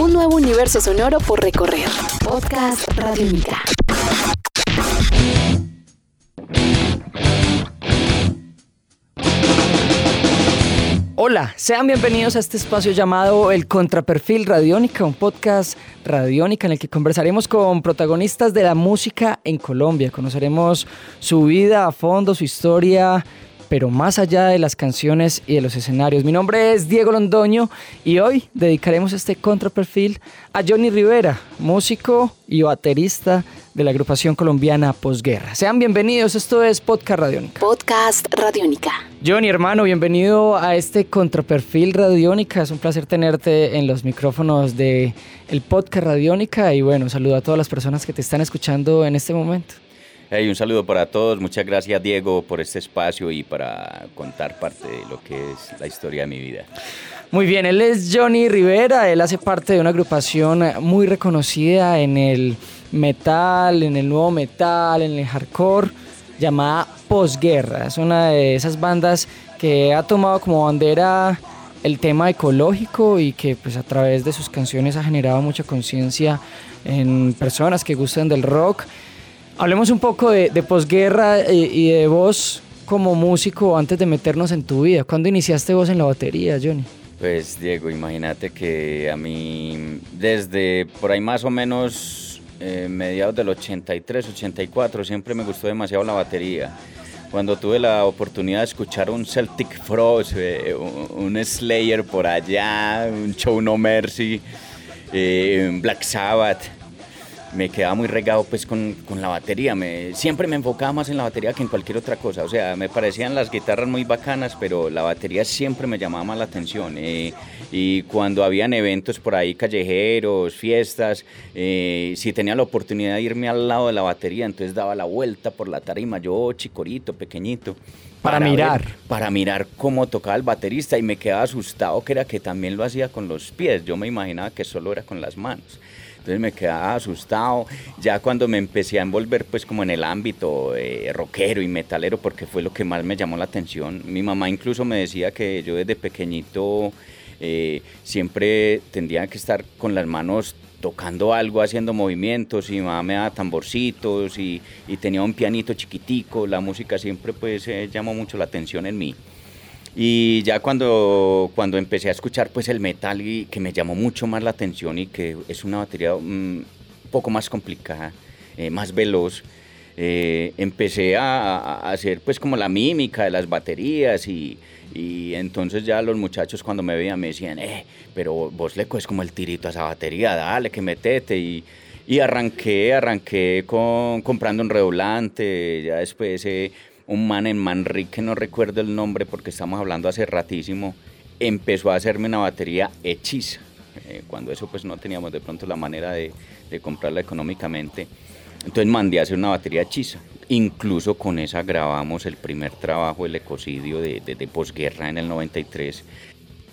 Un nuevo universo sonoro por recorrer. Podcast Radiónica. Hola, sean bienvenidos a este espacio llamado El Contraperfil Radiónica, un podcast radiónica en el que conversaremos con protagonistas de la música en Colombia. Conoceremos su vida a fondo, su historia, pero más allá de las canciones y de los escenarios. Mi nombre es Diego Londoño y hoy dedicaremos este contraperfil a Johnny Rivera, músico y baterista de la agrupación colombiana Posguerra. Sean bienvenidos, esto es Podcast Radiónica. Podcast Radiónica. Johnny, hermano, bienvenido a este contraperfil Radiónica. Es un placer tenerte en los micrófonos de el Podcast Radiónica y bueno, saludo a todas las personas que te están escuchando en este momento. Hey, un saludo para todos. Muchas gracias, Diego, por este espacio y para contar parte de lo que es la historia de mi vida. Muy bien, él es Johnny Rivera. Él hace parte de una agrupación muy reconocida en el metal, en el nuevo metal, en el hardcore, llamada Posguerra. Es una de esas bandas que ha tomado como bandera el tema ecológico y que pues a través de sus canciones ha generado mucha conciencia en personas que gustan del rock Hablemos un poco de, posguerra y, y, de vos como músico antes de meternos en tu vida. ¿Cuándo iniciaste vos en la batería, Johnny? Pues Diego, imagínate que a mí desde por ahí más o menos eh, mediados del 83, 84 siempre me gustó demasiado la batería. Cuando tuve la oportunidad de escuchar un Celtic Frost, eh, un, Slayer por allá, un Show No Mercy, eh, un Black Sabbath, me quedaba muy regado pues con, con, la batería. Me, siempre me enfocaba más en la batería que en cualquier otra cosa. O sea, me parecían las guitarras muy bacanas, pero la batería siempre me llamaba más la atención. Eh, y cuando habían eventos por ahí, callejeros, fiestas, eh, si tenía la oportunidad de irme al lado de la batería, entonces daba la vuelta por la tarima, yo chicorito, pequeñito. Para, mirar. para mirar cómo tocaba el baterista y me quedaba asustado que era que también lo hacía con los pies. Yo me imaginaba que solo era con las manos. Entonces me quedaba asustado. Ya cuando me empecé a envolver pues como en el ámbito eh, rockero y metalero, porque fue lo que más me llamó la atención. Mi mamá incluso me decía que yo desde pequeñito eh, siempre tendría que estar con las manos tocando algo, haciendo movimientos, y mi mamá me daba tamborcitos y, tenía un pianito chiquitico, la música siempre pues eh, llamó mucho la atención en mí. Y ya cuando, cuando empecé a escuchar pues el metal y que me llamó mucho más la atención y que es una batería un mm, poco más complicada, eh, más veloz, eh, empecé a, hacer pues como la mímica de las baterías y, y, entonces ya los muchachos cuando me veían me decían, eh, pero vos le coges como el tirito a esa batería, dale, que metete y, y arranqué, arranqué con, comprando un redoblante, ya después eh, un man en Manrique, no recuerdo el nombre porque estamos hablando hace ratísimo, empezó a hacerme una batería hechiza. Eh, cuando eso pues no teníamos de pronto la manera de, comprarla económicamente. Entonces mandé a hacer una batería hechiza. Incluso con esa grabamos el primer trabajo, el ecocidio de, de, posguerra en el 93.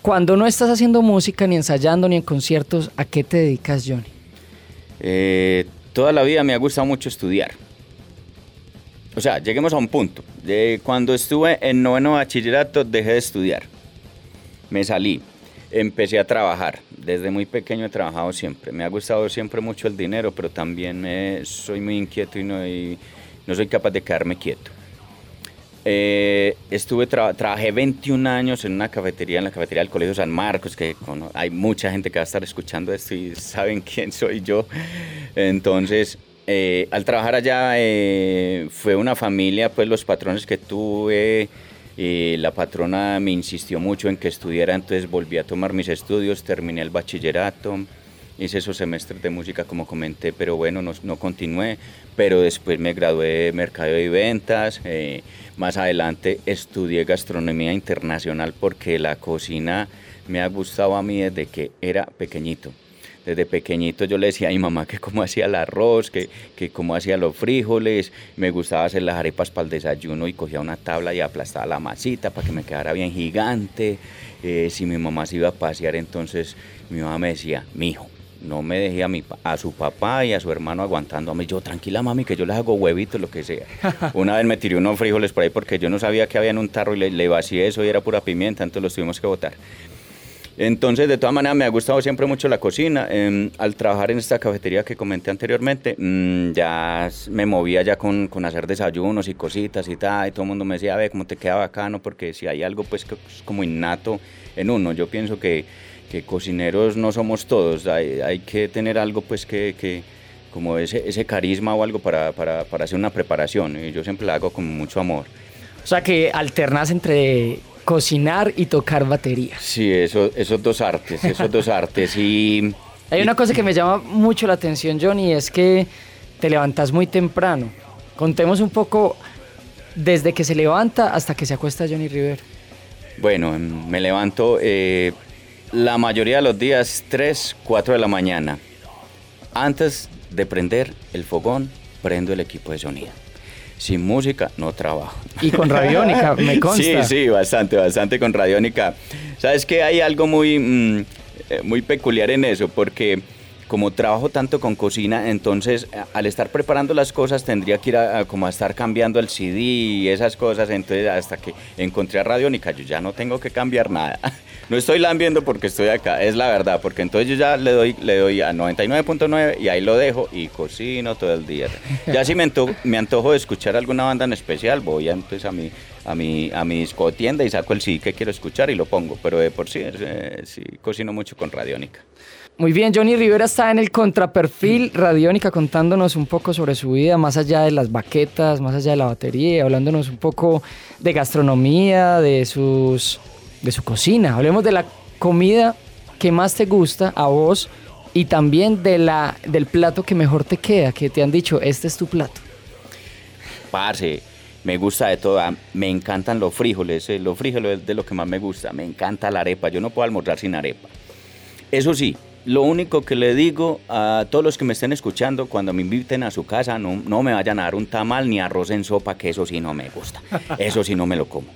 Cuando no estás haciendo música, ni ensayando, ni en conciertos, ¿a qué te dedicas, Johnny? Eh, toda la vida me ha gustado mucho estudiar o sea, lleguemos a un punto. De cuando estuve en noveno bachillerato dejé de estudiar. Me salí, empecé a trabajar. Desde muy pequeño he trabajado siempre. Me ha gustado siempre mucho el dinero, pero también me, soy muy inquieto y no, no soy capaz de quedarme quieto. Eh, estuve trabajé 21 años en una cafetería, en la cafetería del Colegio San Marcos, que hay mucha gente que va a estar escuchando esto y saben quién soy yo. Entonces, eh, al trabajar allá eh, fue una familia, pues los patrones que tuve, la patrona me insistió mucho en que estudiara, entonces volví a tomar mis estudios, terminé el bachillerato, hice esos semestres de música como comenté, pero bueno, no, no continué, pero después me gradué de Mercado y Ventas, eh, más adelante estudié gastronomía internacional porque la cocina me ha gustado a mí desde que era pequeñito desde pequeñito yo le decía a mi mamá que cómo hacía el arroz, que, que cómo hacía los frijoles, me gustaba hacer las arepas para el desayuno y cogía una tabla y aplastaba la masita para que me quedara bien gigante. Eh, si mi mamá se iba a pasear, entonces mi mamá me decía, mijo, no me dejé a, mi, a su papá y a su hermano aguantándome. Yo, tranquila mami, que yo les hago huevitos, lo que sea. Una vez me tiré unos frijoles por ahí porque yo no sabía que había en un tarro y le, le vacié eso y era pura pimienta, entonces los tuvimos que botar. Entonces, de todas maneras, me ha gustado siempre mucho la cocina. Em, al trabajar en esta cafetería que comenté anteriormente, mm, ya me movía ya con, con, hacer desayunos y cositas y tal, y todo el mundo me decía, a ver, cómo te queda bacano, porque si hay algo pues como innato en uno. Yo pienso que, que cocineros no somos todos, hay, hay que tener algo pues que, que como ese, ese, carisma o algo para, para, para hacer una preparación, y yo siempre la hago con mucho amor. O sea que alternas entre cocinar y tocar batería. Sí, eso, esos dos artes, esos dos artes. Y, Hay una cosa que me llama mucho la atención, Johnny, es que te levantas muy temprano. Contemos un poco desde que se levanta hasta que se acuesta Johnny River. Bueno, em, me levanto eh, la mayoría de los días 3, 4 de la mañana. Antes de prender el fogón, prendo el equipo de sonido sin música no trabajo. Y con Radiónica, me consta. Sí, sí, bastante, bastante con Radiónica. Sabes que hay algo muy, mm, eh, muy peculiar en eso, porque como trabajo tanto con cocina, entonces al estar preparando las cosas tendría que ir a, como a estar cambiando el CD y esas cosas, entonces hasta que encontré a Radiónica yo ya no tengo que cambiar nada. No estoy lambiendo porque estoy acá, es la verdad, porque entonces yo ya le doy, le doy a 99.9 y ahí lo dejo y cocino todo el día. Ya si me antojo, me antojo de escuchar alguna banda en especial, voy entonces a mi, a mi, a mi discotienda y saco el CD que quiero escuchar y lo pongo, pero de por sí, eh, sí cocino mucho con Radiónica. Muy bien, Johnny Rivera está en el contraperfil Radiónica contándonos un poco sobre su vida, más allá de las baquetas, más allá de la batería, hablándonos un poco de gastronomía, de, sus, de su cocina. Hablemos de la comida que más te gusta a vos y también de la, del plato que mejor te queda, que te han dicho, este es tu plato. Parce, me gusta de todo, ah, me encantan los frijoles, eh, los frijoles es de lo que más me gusta, me encanta la arepa, yo no puedo almorzar sin arepa. Eso sí, lo único que le digo a todos los que me estén escuchando, cuando me inviten a su casa, no, no me vayan a dar un tamal ni arroz en sopa, que eso sí no me gusta. Eso sí no me lo como.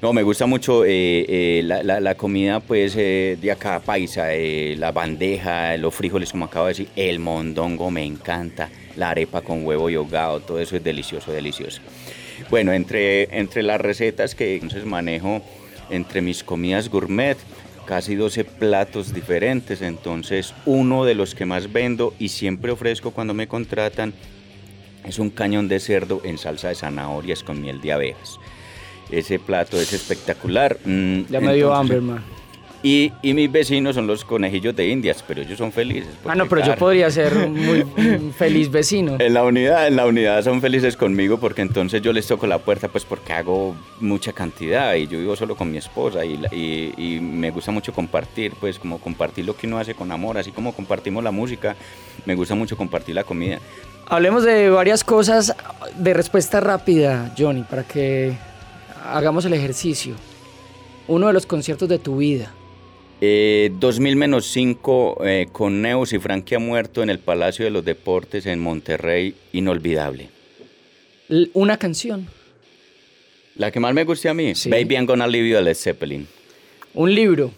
No, me gusta mucho eh, eh, la, la, la, comida pues eh, de acá paisa, la bandeja, los frijoles como acabo de decir, el mondongo me encanta, la arepa con huevo y hogado, todo eso es delicioso, delicioso. Bueno, entre, entre las recetas que entonces manejo entre mis comidas gourmet, casi 12 platos diferentes, entonces uno de los que más vendo y siempre ofrezco cuando me contratan es un cañón de cerdo en salsa de zanahorias con miel de abejas. Ese plato es espectacular. Mm, ya me dio hambre, hermano. Y, y, mis vecinos son los conejillos de indias, pero ellos son felices. Ah, no, pero yo podría ser un muy feliz vecino. En la unidad, en la unidad son felices conmigo porque entonces yo les toco la puerta, pues porque hago mucha cantidad y yo vivo solo con mi esposa y, y, y me gusta mucho compartir, pues como compartir lo que uno hace con amor, así como compartimos la música, me gusta mucho compartir la comida. Hablemos de varias cosas de respuesta rápida, Johnny, para que hagamos el ejercicio. Uno de los conciertos de tu vida. Eh, 2000 menos 5 eh, con Neus y Frankie ha muerto en el Palacio de los Deportes en Monterrey, inolvidable. Una canción. La que más me guste a mí, sí. Baby I'm Gonna Leave You de Led Zeppelin. Un libro.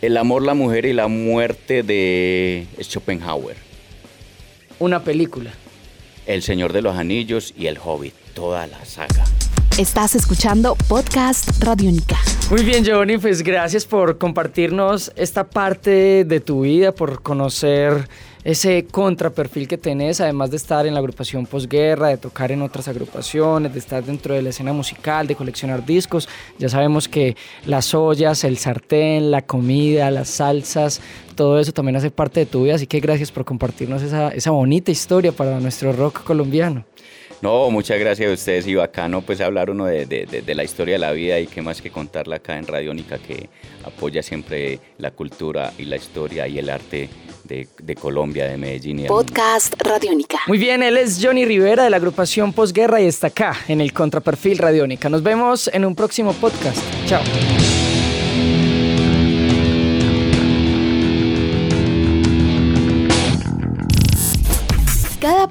El amor, la mujer y la muerte de Schopenhauer. Una película. El Señor de los Anillos y El Hobbit, toda la saga. Estás escuchando Podcast Radiónica. Muy bien, Giovanni, pues gracias por compartirnos esta parte de tu vida, por conocer ese contraperfil que tenés, además de estar en la agrupación posguerra, de tocar en otras agrupaciones, de estar dentro de la escena musical, de coleccionar discos. Ya sabemos que las ollas, el sartén, la comida, las salsas, todo eso también hace parte de tu vida, así que gracias por compartirnos esa bonita historia para nuestro rock colombiano. No, muchas gracias a ustedes y bacano pues hablar uno de, de, de, la historia de la vida y qué más que contarla acá en Radiónica que apoya siempre la cultura y la historia y el arte de, de Colombia, de Medellín. Y Podcast Radiónica. Muy bien, él es Johnny Rivera de la agrupación Posguerra y está acá en el Contraperfil Radiónica. Nos vemos en un próximo podcast. Chao.